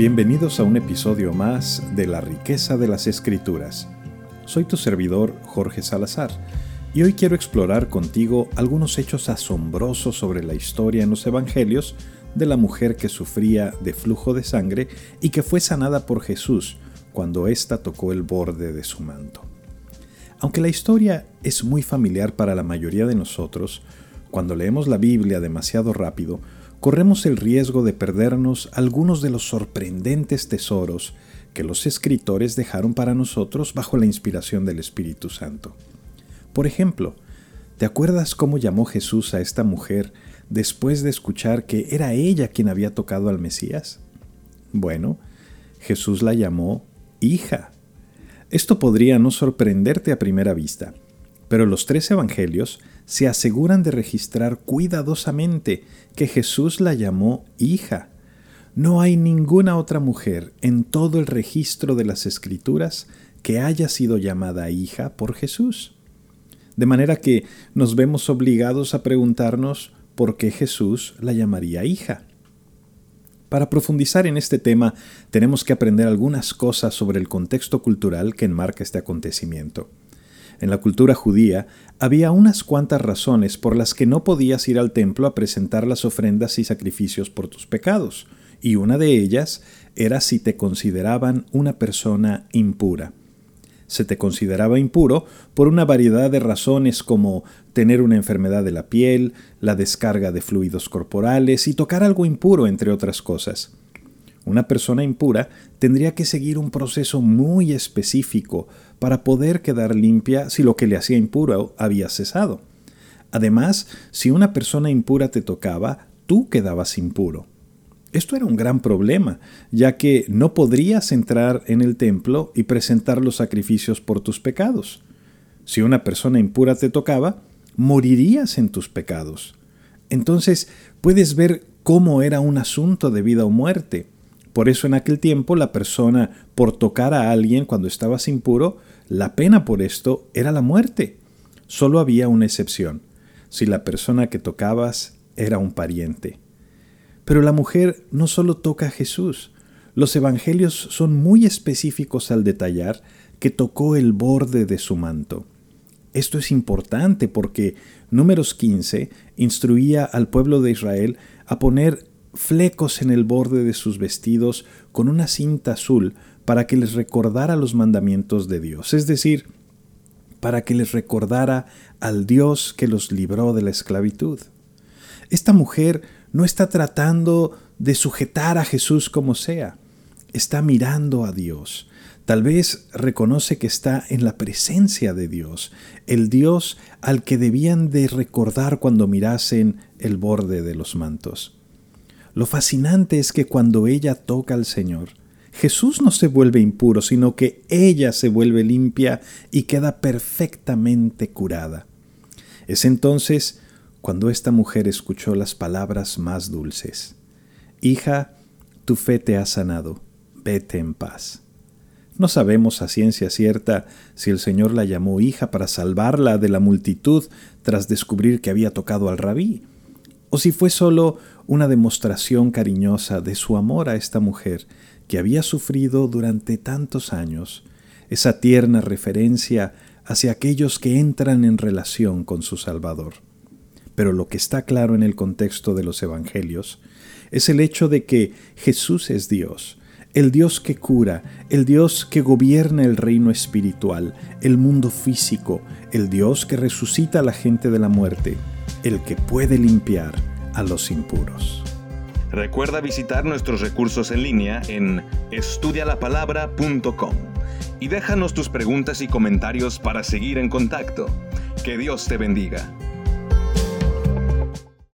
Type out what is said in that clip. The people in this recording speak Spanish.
Bienvenidos a un episodio más de La riqueza de las escrituras. Soy tu servidor Jorge Salazar y hoy quiero explorar contigo algunos hechos asombrosos sobre la historia en los evangelios de la mujer que sufría de flujo de sangre y que fue sanada por Jesús cuando ésta tocó el borde de su manto. Aunque la historia es muy familiar para la mayoría de nosotros, cuando leemos la Biblia demasiado rápido, corremos el riesgo de perdernos algunos de los sorprendentes tesoros que los escritores dejaron para nosotros bajo la inspiración del Espíritu Santo. Por ejemplo, ¿te acuerdas cómo llamó Jesús a esta mujer después de escuchar que era ella quien había tocado al Mesías? Bueno, Jesús la llamó hija. Esto podría no sorprenderte a primera vista, pero los tres evangelios se aseguran de registrar cuidadosamente que Jesús la llamó hija. No hay ninguna otra mujer en todo el registro de las escrituras que haya sido llamada hija por Jesús. De manera que nos vemos obligados a preguntarnos por qué Jesús la llamaría hija. Para profundizar en este tema tenemos que aprender algunas cosas sobre el contexto cultural que enmarca este acontecimiento. En la cultura judía había unas cuantas razones por las que no podías ir al templo a presentar las ofrendas y sacrificios por tus pecados, y una de ellas era si te consideraban una persona impura. Se te consideraba impuro por una variedad de razones como tener una enfermedad de la piel, la descarga de fluidos corporales y tocar algo impuro, entre otras cosas. Una persona impura tendría que seguir un proceso muy específico para poder quedar limpia si lo que le hacía impuro había cesado. Además, si una persona impura te tocaba, tú quedabas impuro. Esto era un gran problema, ya que no podrías entrar en el templo y presentar los sacrificios por tus pecados. Si una persona impura te tocaba, morirías en tus pecados. Entonces puedes ver cómo era un asunto de vida o muerte. Por eso en aquel tiempo la persona, por tocar a alguien cuando estabas impuro, la pena por esto era la muerte. Solo había una excepción, si la persona que tocabas era un pariente. Pero la mujer no solo toca a Jesús, los evangelios son muy específicos al detallar que tocó el borde de su manto. Esto es importante porque Números 15 instruía al pueblo de Israel a poner flecos en el borde de sus vestidos con una cinta azul para que les recordara los mandamientos de Dios, es decir, para que les recordara al Dios que los libró de la esclavitud. Esta mujer no está tratando de sujetar a Jesús como sea, está mirando a Dios. Tal vez reconoce que está en la presencia de Dios, el Dios al que debían de recordar cuando mirasen el borde de los mantos. Lo fascinante es que cuando ella toca al Señor, Jesús no se vuelve impuro, sino que ella se vuelve limpia y queda perfectamente curada. Es entonces cuando esta mujer escuchó las palabras más dulces. Hija, tu fe te ha sanado, vete en paz. No sabemos a ciencia cierta si el Señor la llamó hija para salvarla de la multitud tras descubrir que había tocado al rabí, o si fue solo una demostración cariñosa de su amor a esta mujer que había sufrido durante tantos años, esa tierna referencia hacia aquellos que entran en relación con su Salvador. Pero lo que está claro en el contexto de los Evangelios es el hecho de que Jesús es Dios, el Dios que cura, el Dios que gobierna el reino espiritual, el mundo físico, el Dios que resucita a la gente de la muerte, el que puede limpiar a los impuros. Recuerda visitar nuestros recursos en línea en estudialapalabra.com y déjanos tus preguntas y comentarios para seguir en contacto. Que Dios te bendiga.